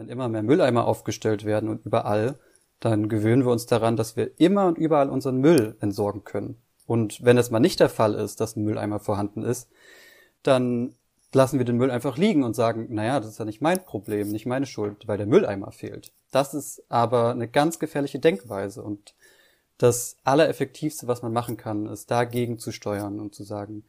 Wenn immer mehr Mülleimer aufgestellt werden und überall, dann gewöhnen wir uns daran, dass wir immer und überall unseren Müll entsorgen können. Und wenn es mal nicht der Fall ist, dass ein Mülleimer vorhanden ist, dann lassen wir den Müll einfach liegen und sagen, naja, das ist ja nicht mein Problem, nicht meine Schuld, weil der Mülleimer fehlt. Das ist aber eine ganz gefährliche Denkweise und das Allereffektivste, was man machen kann, ist dagegen zu steuern und zu sagen,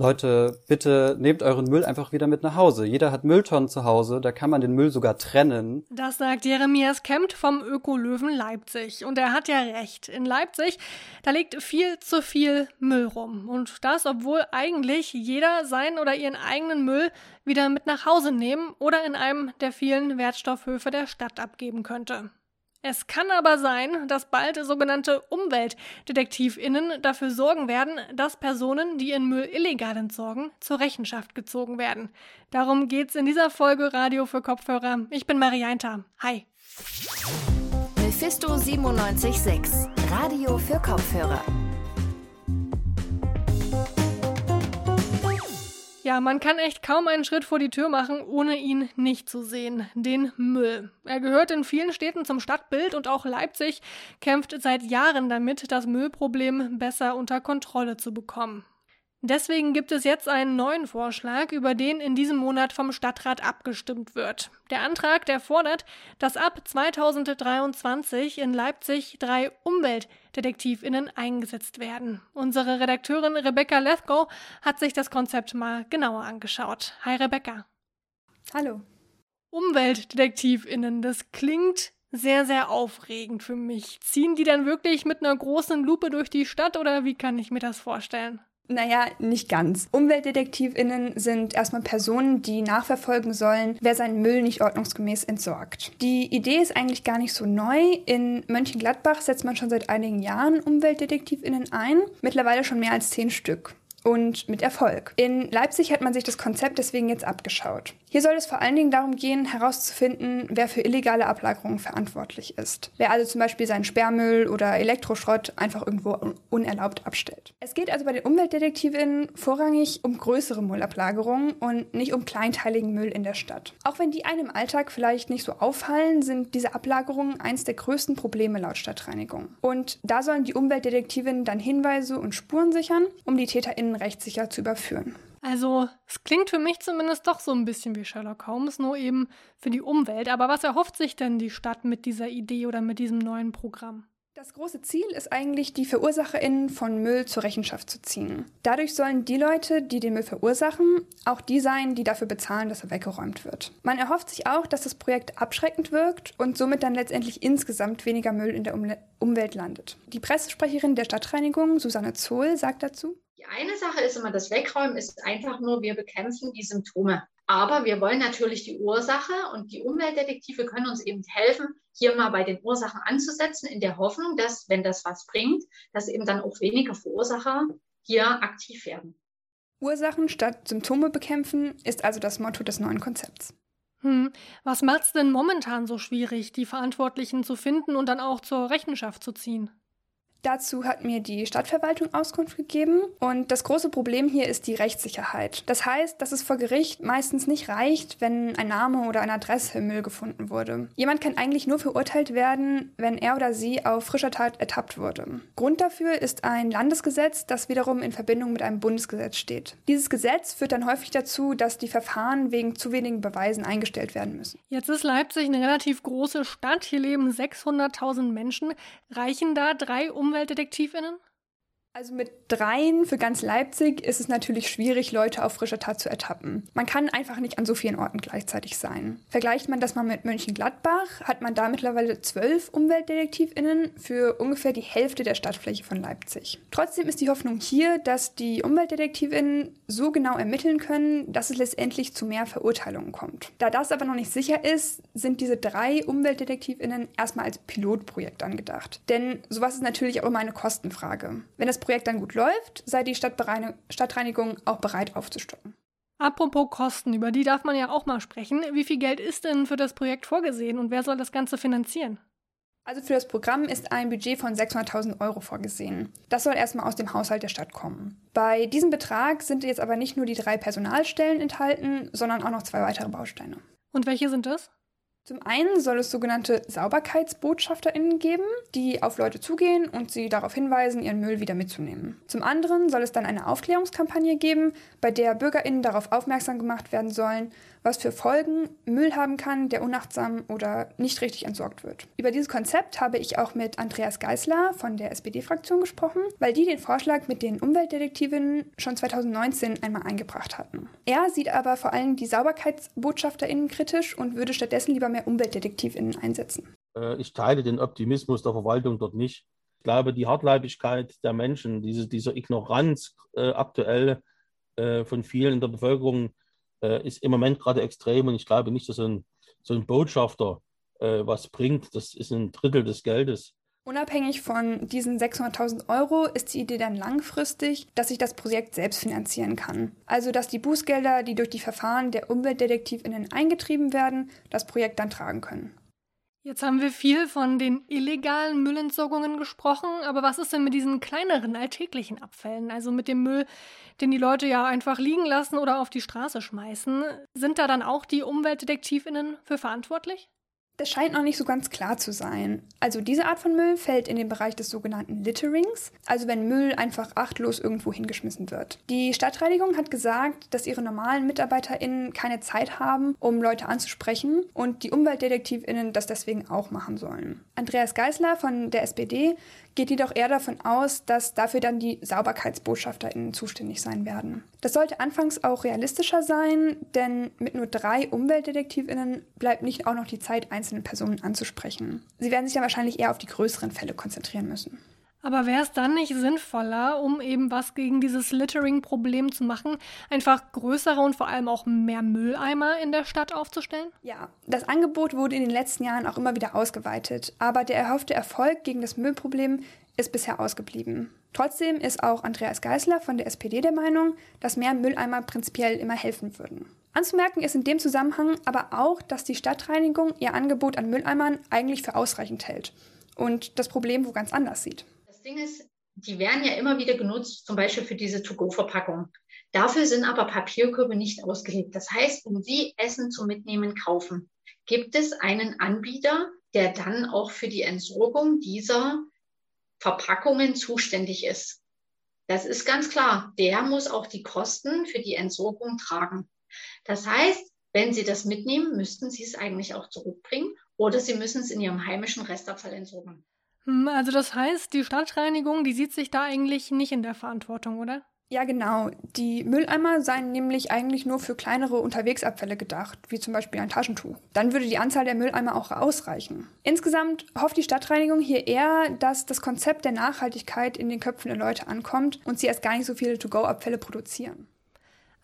Leute, bitte nehmt euren Müll einfach wieder mit nach Hause. Jeder hat Mülltonnen zu Hause, da kann man den Müll sogar trennen. Das sagt Jeremias Kempt vom Ökolöwen Leipzig. Und er hat ja recht. In Leipzig, da liegt viel zu viel Müll rum. Und das, obwohl eigentlich jeder seinen oder ihren eigenen Müll wieder mit nach Hause nehmen oder in einem der vielen Wertstoffhöfe der Stadt abgeben könnte. Es kann aber sein, dass bald sogenannte UmweltdetektivInnen dafür sorgen werden, dass Personen, die ihren Müll illegal entsorgen, zur Rechenschaft gezogen werden. Darum geht's in dieser Folge Radio für Kopfhörer. Ich bin Marianta. Hi. Mephisto 976, Radio für Kopfhörer. Ja, man kann echt kaum einen Schritt vor die Tür machen, ohne ihn nicht zu sehen. Den Müll. Er gehört in vielen Städten zum Stadtbild und auch Leipzig kämpft seit Jahren damit, das Müllproblem besser unter Kontrolle zu bekommen. Deswegen gibt es jetzt einen neuen Vorschlag, über den in diesem Monat vom Stadtrat abgestimmt wird. Der Antrag, der fordert, dass ab 2023 in Leipzig drei Umweltdetektivinnen eingesetzt werden. Unsere Redakteurin Rebecca Lethgo hat sich das Konzept mal genauer angeschaut. Hi Rebecca. Hallo. Umweltdetektivinnen, das klingt sehr, sehr aufregend für mich. Ziehen die dann wirklich mit einer großen Lupe durch die Stadt oder wie kann ich mir das vorstellen? Naja, nicht ganz. UmweltdetektivInnen sind erstmal Personen, die nachverfolgen sollen, wer seinen Müll nicht ordnungsgemäß entsorgt. Die Idee ist eigentlich gar nicht so neu. In Mönchengladbach setzt man schon seit einigen Jahren UmweltdetektivInnen ein. Mittlerweile schon mehr als zehn Stück und mit Erfolg. In Leipzig hat man sich das Konzept deswegen jetzt abgeschaut. Hier soll es vor allen Dingen darum gehen, herauszufinden, wer für illegale Ablagerungen verantwortlich ist. Wer also zum Beispiel seinen Sperrmüll oder Elektroschrott einfach irgendwo unerlaubt abstellt. Es geht also bei den Umweltdetektivinnen vorrangig um größere Müllablagerungen und nicht um kleinteiligen Müll in der Stadt. Auch wenn die einem im Alltag vielleicht nicht so auffallen, sind diese Ablagerungen eins der größten Probleme laut Stadtreinigung. Und da sollen die Umweltdetektivinnen dann Hinweise und Spuren sichern, um die TäterInnen rechtssicher zu überführen. Also, es klingt für mich zumindest doch so ein bisschen wie Sherlock Holmes, nur eben für die Umwelt. Aber was erhofft sich denn die Stadt mit dieser Idee oder mit diesem neuen Programm? Das große Ziel ist eigentlich, die VerursacherInnen von Müll zur Rechenschaft zu ziehen. Dadurch sollen die Leute, die den Müll verursachen, auch die sein, die dafür bezahlen, dass er weggeräumt wird. Man erhofft sich auch, dass das Projekt abschreckend wirkt und somit dann letztendlich insgesamt weniger Müll in der Umle Umwelt landet. Die Pressesprecherin der Stadtreinigung, Susanne Zohl, sagt dazu, die eine Sache ist immer, das Wegräumen ist einfach nur, wir bekämpfen die Symptome. Aber wir wollen natürlich die Ursache und die Umweltdetektive können uns eben helfen, hier mal bei den Ursachen anzusetzen, in der Hoffnung, dass, wenn das was bringt, dass eben dann auch weniger Verursacher hier aktiv werden. Ursachen statt Symptome bekämpfen ist also das Motto des neuen Konzepts. Hm. Was macht's denn momentan so schwierig, die Verantwortlichen zu finden und dann auch zur Rechenschaft zu ziehen? Dazu hat mir die Stadtverwaltung Auskunft gegeben und das große Problem hier ist die Rechtssicherheit. Das heißt, dass es vor Gericht meistens nicht reicht, wenn ein Name oder im Müll gefunden wurde. Jemand kann eigentlich nur verurteilt werden, wenn er oder sie auf frischer Tat ertappt wurde. Grund dafür ist ein Landesgesetz, das wiederum in Verbindung mit einem Bundesgesetz steht. Dieses Gesetz führt dann häufig dazu, dass die Verfahren wegen zu wenigen Beweisen eingestellt werden müssen. Jetzt ist Leipzig eine relativ große Stadt. Hier leben 600.000 Menschen. Reichen da drei um Umweltdetektivinnen? Also mit dreien für ganz Leipzig ist es natürlich schwierig, Leute auf frischer Tat zu ertappen. Man kann einfach nicht an so vielen Orten gleichzeitig sein. Vergleicht man das mal mit Mönchengladbach, hat man da mittlerweile zwölf UmweltdetektivInnen für ungefähr die Hälfte der Stadtfläche von Leipzig. Trotzdem ist die Hoffnung hier, dass die UmweltdetektivInnen so genau ermitteln können, dass es letztendlich zu mehr Verurteilungen kommt. Da das aber noch nicht sicher ist, sind diese drei UmweltdetektivInnen erstmal als Pilotprojekt angedacht. Denn sowas ist natürlich auch immer eine Kostenfrage. Wenn das Projekt dann gut läuft, sei die Stadtreinigung auch bereit aufzustocken. Apropos Kosten, über die darf man ja auch mal sprechen. Wie viel Geld ist denn für das Projekt vorgesehen und wer soll das Ganze finanzieren? Also für das Programm ist ein Budget von 600.000 Euro vorgesehen. Das soll erstmal aus dem Haushalt der Stadt kommen. Bei diesem Betrag sind jetzt aber nicht nur die drei Personalstellen enthalten, sondern auch noch zwei weitere Bausteine. Und welche sind das? Zum einen soll es sogenannte SauberkeitsbotschafterInnen geben, die auf Leute zugehen und sie darauf hinweisen, ihren Müll wieder mitzunehmen. Zum anderen soll es dann eine Aufklärungskampagne geben, bei der BürgerInnen darauf aufmerksam gemacht werden sollen, was für Folgen Müll haben kann, der unachtsam oder nicht richtig entsorgt wird. Über dieses Konzept habe ich auch mit Andreas Geisler von der SPD-Fraktion gesprochen, weil die den Vorschlag mit den Umweltdetektivinnen schon 2019 einmal eingebracht hatten. Er sieht aber vor allem die SauberkeitsbotschafterInnen kritisch und würde stattdessen lieber mehr UmweltdetektivInnen einsetzen. Äh, ich teile den Optimismus der Verwaltung dort nicht. Ich glaube, die Hartleibigkeit der Menschen, diese, diese Ignoranz äh, aktuell äh, von vielen in der Bevölkerung äh, ist im Moment gerade extrem und ich glaube nicht, dass so ein, so ein Botschafter äh, was bringt. Das ist ein Drittel des Geldes. Unabhängig von diesen 600.000 Euro ist die Idee dann langfristig, dass sich das Projekt selbst finanzieren kann. Also dass die Bußgelder, die durch die Verfahren der Umweltdetektivinnen eingetrieben werden, das Projekt dann tragen können. Jetzt haben wir viel von den illegalen Müllentsorgungen gesprochen, aber was ist denn mit diesen kleineren alltäglichen Abfällen, also mit dem Müll, den die Leute ja einfach liegen lassen oder auf die Straße schmeißen? Sind da dann auch die Umweltdetektivinnen für verantwortlich? Das scheint noch nicht so ganz klar zu sein. Also diese Art von Müll fällt in den Bereich des sogenannten Litterings, also wenn Müll einfach achtlos irgendwo hingeschmissen wird. Die Stadtreinigung hat gesagt, dass ihre normalen MitarbeiterInnen keine Zeit haben, um Leute anzusprechen und die UmweltdetektivInnen das deswegen auch machen sollen. Andreas Geisler von der SPD geht jedoch eher davon aus, dass dafür dann die SauberkeitsbotschafterInnen zuständig sein werden. Das sollte anfangs auch realistischer sein, denn mit nur drei UmweltdetektivInnen bleibt nicht auch noch die Zeit, einzelne Personen anzusprechen. Sie werden sich dann wahrscheinlich eher auf die größeren Fälle konzentrieren müssen. Aber wäre es dann nicht sinnvoller, um eben was gegen dieses Littering-Problem zu machen, einfach größere und vor allem auch mehr Mülleimer in der Stadt aufzustellen? Ja, das Angebot wurde in den letzten Jahren auch immer wieder ausgeweitet, aber der erhoffte Erfolg gegen das Müllproblem ist bisher ausgeblieben. Trotzdem ist auch Andreas Geisler von der SPD der Meinung, dass mehr Mülleimer prinzipiell immer helfen würden. Anzumerken ist in dem Zusammenhang aber auch, dass die Stadtreinigung ihr Angebot an Mülleimern eigentlich für ausreichend hält und das Problem wo ganz anders sieht. Ding ist, die werden ja immer wieder genutzt, zum Beispiel für diese To-Go-Verpackung. Dafür sind aber Papierkörbe nicht ausgelegt. Das heißt, wenn Sie Essen zum Mitnehmen kaufen, gibt es einen Anbieter, der dann auch für die Entsorgung dieser Verpackungen zuständig ist. Das ist ganz klar. Der muss auch die Kosten für die Entsorgung tragen. Das heißt, wenn Sie das mitnehmen, müssten Sie es eigentlich auch zurückbringen oder Sie müssen es in Ihrem heimischen Restabfall entsorgen. Hm, also das heißt, die Stadtreinigung, die sieht sich da eigentlich nicht in der Verantwortung, oder? Ja, genau. Die Mülleimer seien nämlich eigentlich nur für kleinere Unterwegsabfälle gedacht, wie zum Beispiel ein Taschentuch. Dann würde die Anzahl der Mülleimer auch ausreichen. Insgesamt hofft die Stadtreinigung hier eher, dass das Konzept der Nachhaltigkeit in den Köpfen der Leute ankommt und sie erst gar nicht so viele To-Go-Abfälle produzieren.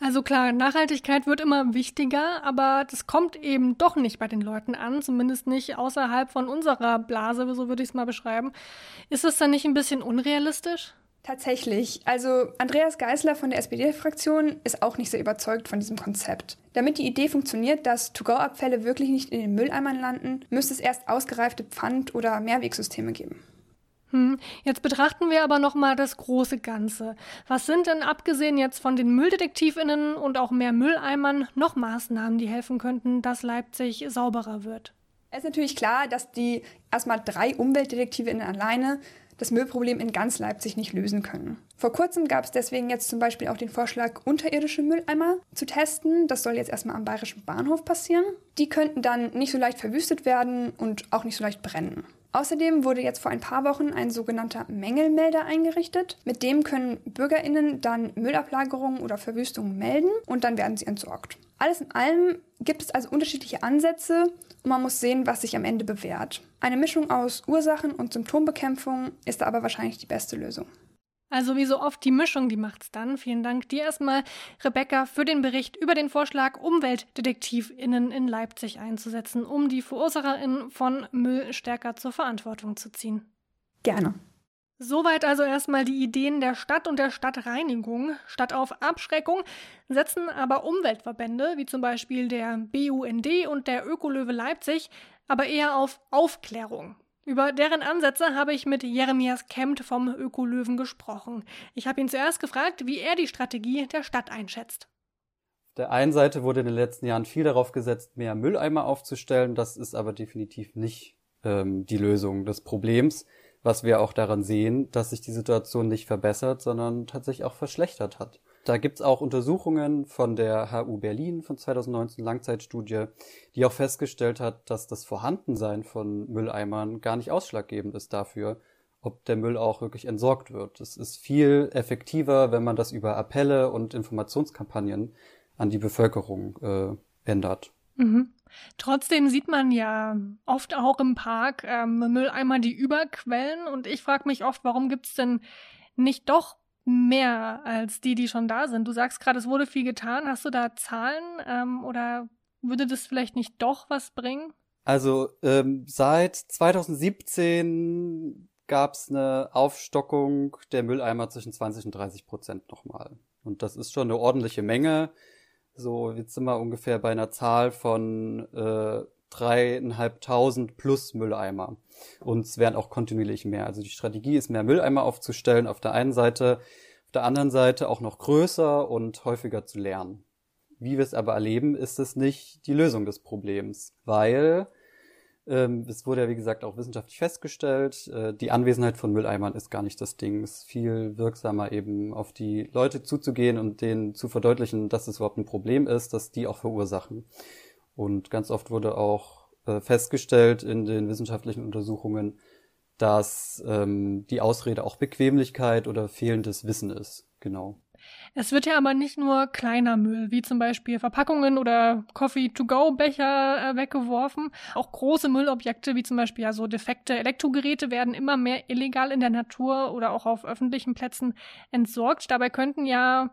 Also klar, Nachhaltigkeit wird immer wichtiger, aber das kommt eben doch nicht bei den Leuten an, zumindest nicht außerhalb von unserer Blase, so würde ich es mal beschreiben. Ist es dann nicht ein bisschen unrealistisch? Tatsächlich. Also Andreas Geisler von der SPD-Fraktion ist auch nicht sehr überzeugt von diesem Konzept. Damit die Idee funktioniert, dass To-Go-Abfälle wirklich nicht in den Mülleimern landen, müsste es erst ausgereifte Pfand- oder Mehrwegsysteme geben. Hm, jetzt betrachten wir aber nochmal das große Ganze. Was sind denn abgesehen jetzt von den Mülldetektivinnen und auch mehr Mülleimern noch Maßnahmen, die helfen könnten, dass Leipzig sauberer wird? Es ist natürlich klar, dass die erstmal drei Umweltdetektivinnen alleine das Müllproblem in ganz Leipzig nicht lösen können. Vor kurzem gab es deswegen jetzt zum Beispiel auch den Vorschlag, unterirdische Mülleimer zu testen. Das soll jetzt erstmal am Bayerischen Bahnhof passieren. Die könnten dann nicht so leicht verwüstet werden und auch nicht so leicht brennen. Außerdem wurde jetzt vor ein paar Wochen ein sogenannter Mängelmelder eingerichtet. Mit dem können BürgerInnen dann Müllablagerungen oder Verwüstungen melden und dann werden sie entsorgt. Alles in allem gibt es also unterschiedliche Ansätze und man muss sehen, was sich am Ende bewährt. Eine Mischung aus Ursachen und Symptombekämpfung ist da aber wahrscheinlich die beste Lösung. Also wie so oft die Mischung, die macht's dann. Vielen Dank dir erstmal, Rebecca, für den Bericht über den Vorschlag, UmweltdetektivInnen in Leipzig einzusetzen, um die VerursacherInnen von Müll stärker zur Verantwortung zu ziehen. Gerne. Soweit also erstmal die Ideen der Stadt und der Stadtreinigung. Statt auf Abschreckung setzen aber Umweltverbände, wie zum Beispiel der BUND und der Ökolöwe Leipzig, aber eher auf Aufklärung. Über deren Ansätze habe ich mit Jeremias Kempt vom Ökolöwen gesprochen. Ich habe ihn zuerst gefragt, wie er die Strategie der Stadt einschätzt. der einen Seite wurde in den letzten Jahren viel darauf gesetzt, mehr Mülleimer aufzustellen. Das ist aber definitiv nicht ähm, die Lösung des Problems, was wir auch daran sehen, dass sich die Situation nicht verbessert, sondern tatsächlich auch verschlechtert hat. Da gibt's auch Untersuchungen von der HU Berlin von 2019 Langzeitstudie, die auch festgestellt hat, dass das Vorhandensein von Mülleimern gar nicht ausschlaggebend ist dafür, ob der Müll auch wirklich entsorgt wird. Es ist viel effektiver, wenn man das über Appelle und Informationskampagnen an die Bevölkerung äh, ändert. Mhm. Trotzdem sieht man ja oft auch im Park ähm, Mülleimer, die überquellen. Und ich frage mich oft, warum gibt's denn nicht doch mehr als die, die schon da sind? Du sagst gerade, es wurde viel getan. Hast du da Zahlen ähm, oder würde das vielleicht nicht doch was bringen? Also ähm, seit 2017 gab's eine Aufstockung der Mülleimer zwischen 20 und 30 Prozent nochmal. Und das ist schon eine ordentliche Menge. So, jetzt sind wir ungefähr bei einer Zahl von äh, dreieinhalbtausend plus Mülleimer. Und es werden auch kontinuierlich mehr. Also die Strategie ist, mehr Mülleimer aufzustellen auf der einen Seite, auf der anderen Seite auch noch größer und häufiger zu lernen. Wie wir es aber erleben, ist es nicht die Lösung des Problems, weil ähm, es wurde ja, wie gesagt, auch wissenschaftlich festgestellt, äh, die Anwesenheit von Mülleimern ist gar nicht das Ding. Es ist viel wirksamer, eben auf die Leute zuzugehen und denen zu verdeutlichen, dass es überhaupt ein Problem ist, dass die auch verursachen. Und ganz oft wurde auch äh, festgestellt in den wissenschaftlichen Untersuchungen, dass ähm, die Ausrede auch Bequemlichkeit oder fehlendes Wissen ist. Genau. Es wird ja aber nicht nur kleiner Müll, wie zum Beispiel Verpackungen oder Coffee-to-go-Becher äh, weggeworfen. Auch große Müllobjekte, wie zum Beispiel ja so defekte Elektrogeräte, werden immer mehr illegal in der Natur oder auch auf öffentlichen Plätzen entsorgt. Dabei könnten ja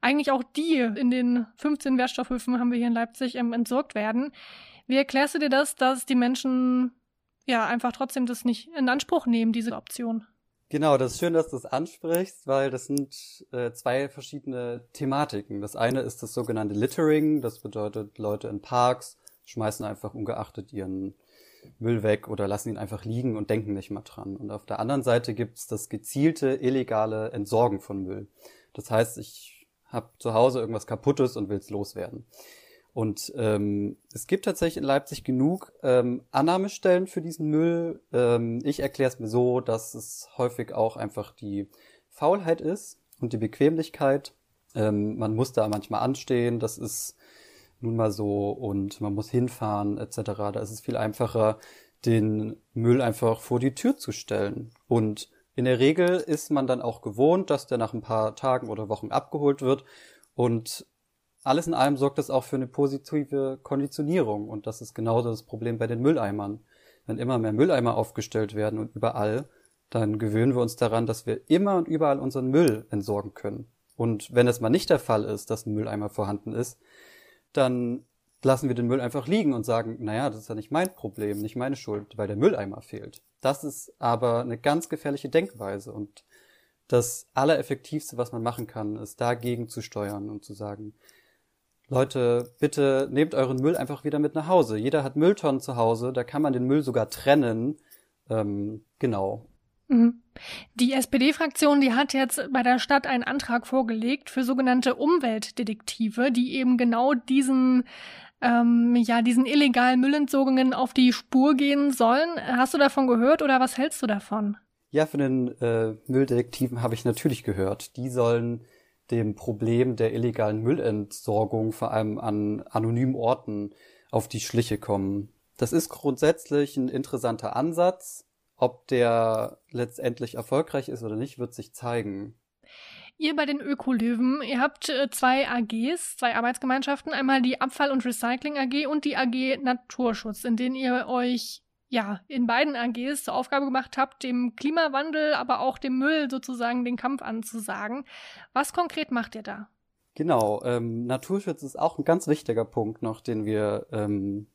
eigentlich auch die in den 15 Wertstoffhöfen haben wir hier in Leipzig ähm, entsorgt werden. Wie erklärst du dir das, dass die Menschen ja einfach trotzdem das nicht in Anspruch nehmen, diese Option? Genau, das ist schön, dass du es ansprichst, weil das sind äh, zwei verschiedene Thematiken. Das eine ist das sogenannte Littering, das bedeutet, Leute in Parks schmeißen einfach ungeachtet ihren Müll weg oder lassen ihn einfach liegen und denken nicht mal dran. Und auf der anderen Seite gibt's das gezielte, illegale Entsorgen von Müll. Das heißt, ich habe zu Hause irgendwas Kaputtes und will's loswerden. Und ähm, es gibt tatsächlich in Leipzig genug ähm, Annahmestellen für diesen Müll. Ähm, ich erkläre es mir so, dass es häufig auch einfach die Faulheit ist und die Bequemlichkeit. Ähm, man muss da manchmal anstehen, das ist nun mal so und man muss hinfahren etc. Da ist es viel einfacher, den Müll einfach vor die Tür zu stellen. Und in der Regel ist man dann auch gewohnt, dass der nach ein paar Tagen oder Wochen abgeholt wird und alles in allem sorgt das auch für eine positive Konditionierung. Und das ist genauso das Problem bei den Mülleimern. Wenn immer mehr Mülleimer aufgestellt werden und überall, dann gewöhnen wir uns daran, dass wir immer und überall unseren Müll entsorgen können. Und wenn es mal nicht der Fall ist, dass ein Mülleimer vorhanden ist, dann lassen wir den Müll einfach liegen und sagen, naja, das ist ja nicht mein Problem, nicht meine Schuld, weil der Mülleimer fehlt. Das ist aber eine ganz gefährliche Denkweise und das Allereffektivste, was man machen kann, ist dagegen zu steuern und zu sagen, Leute, bitte nehmt euren Müll einfach wieder mit nach Hause. Jeder hat Mülltonnen zu Hause, da kann man den Müll sogar trennen. Ähm, genau. Mhm. Die SPD-Fraktion, die hat jetzt bei der Stadt einen Antrag vorgelegt für sogenannte Umweltdetektive, die eben genau diesen ähm, ja diesen illegalen Müllentsorgungen auf die Spur gehen sollen. Hast du davon gehört oder was hältst du davon? Ja, von den äh, Mülldetektiven habe ich natürlich gehört. Die sollen dem Problem der illegalen Müllentsorgung vor allem an anonymen Orten auf die Schliche kommen. Das ist grundsätzlich ein interessanter Ansatz. Ob der letztendlich erfolgreich ist oder nicht, wird sich zeigen. Ihr bei den Ökolöwen, ihr habt äh, zwei AGs, zwei Arbeitsgemeinschaften, einmal die Abfall- und Recycling AG und die AG Naturschutz, in denen ihr euch ja, in beiden AGs zur Aufgabe gemacht habt, dem Klimawandel, aber auch dem Müll sozusagen den Kampf anzusagen. Was konkret macht ihr da? Genau, ähm, Naturschutz ist auch ein ganz wichtiger Punkt noch, den wir ähm,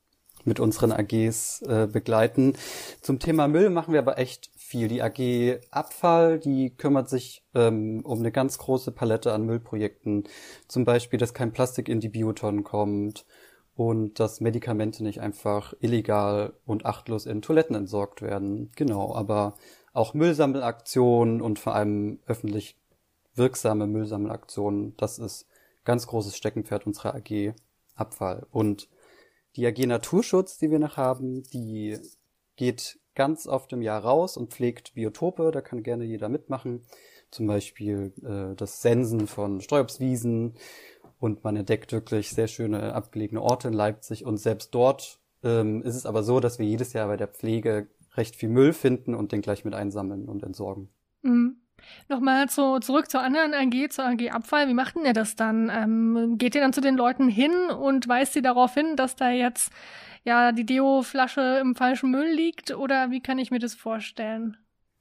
mit unseren AGs äh, begleiten. Zum Thema Müll machen wir aber echt viel. Die AG Abfall, die kümmert sich ähm, um eine ganz große Palette an Müllprojekten. Zum Beispiel, dass kein Plastik in die Biotonnen kommt und dass Medikamente nicht einfach illegal und achtlos in Toiletten entsorgt werden. Genau, aber auch Müllsammelaktionen und vor allem öffentlich wirksame Müllsammelaktionen, das ist ganz großes Steckenpferd unserer AG Abfall. Und die AG Naturschutz, die wir noch haben, die geht ganz oft im Jahr raus und pflegt Biotope. Da kann gerne jeder mitmachen. Zum Beispiel äh, das Sensen von Sträubswiesen. Und man entdeckt wirklich sehr schöne abgelegene Orte in Leipzig. Und selbst dort ähm, ist es aber so, dass wir jedes Jahr bei der Pflege recht viel Müll finden und den gleich mit einsammeln und entsorgen. Mhm. Nochmal zu, zurück zur anderen AG, zur AG Abfall. Wie macht denn ihr das dann? Ähm, geht ihr dann zu den Leuten hin und weist sie darauf hin, dass da jetzt ja die Deo-Flasche im falschen Müll liegt? Oder wie kann ich mir das vorstellen?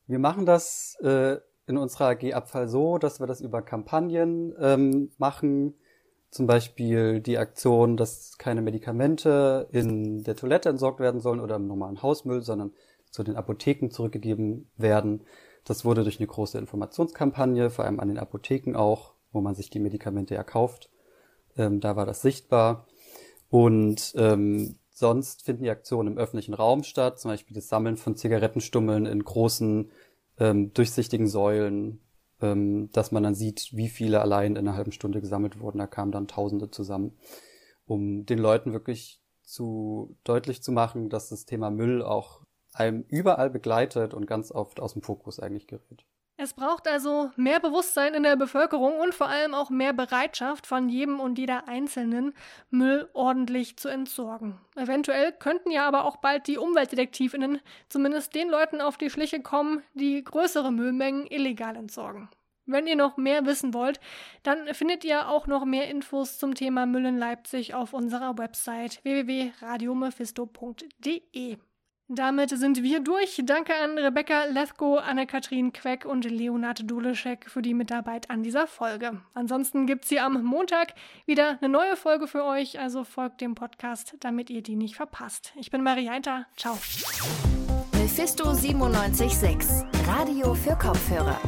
Wir machen das äh, in unserer AG Abfall so, dass wir das über Kampagnen ähm, machen. Zum Beispiel die Aktion, dass keine Medikamente in der Toilette entsorgt werden sollen oder im normalen Hausmüll, sondern zu den Apotheken zurückgegeben werden. Das wurde durch eine große Informationskampagne, vor allem an den Apotheken auch, wo man sich die Medikamente erkauft. Ähm, da war das sichtbar. Und ähm, sonst finden die Aktionen im öffentlichen Raum statt, zum Beispiel das Sammeln von Zigarettenstummeln in großen ähm, durchsichtigen Säulen, ähm, dass man dann sieht, wie viele allein in einer halben Stunde gesammelt wurden. Da kamen dann Tausende zusammen, um den Leuten wirklich zu deutlich zu machen, dass das Thema Müll auch einem überall begleitet und ganz oft aus dem Fokus eigentlich gerät. Es braucht also mehr Bewusstsein in der Bevölkerung und vor allem auch mehr Bereitschaft von jedem und jeder Einzelnen, Müll ordentlich zu entsorgen. Eventuell könnten ja aber auch bald die Umweltdetektivinnen zumindest den Leuten auf die Schliche kommen, die größere Müllmengen illegal entsorgen. Wenn ihr noch mehr wissen wollt, dann findet ihr auch noch mehr Infos zum Thema Müll in Leipzig auf unserer Website www.radiomephisto.de. Damit sind wir durch. Danke an Rebecca Lethko, Anne-Kathrin Queck und Leonard Duleschek für die Mitarbeit an dieser Folge. Ansonsten gibt's hier am Montag wieder eine neue Folge für euch, also folgt dem Podcast, damit ihr die nicht verpasst. Ich bin Marianta. Ciao. Mephisto 976, Radio für Kopfhörer.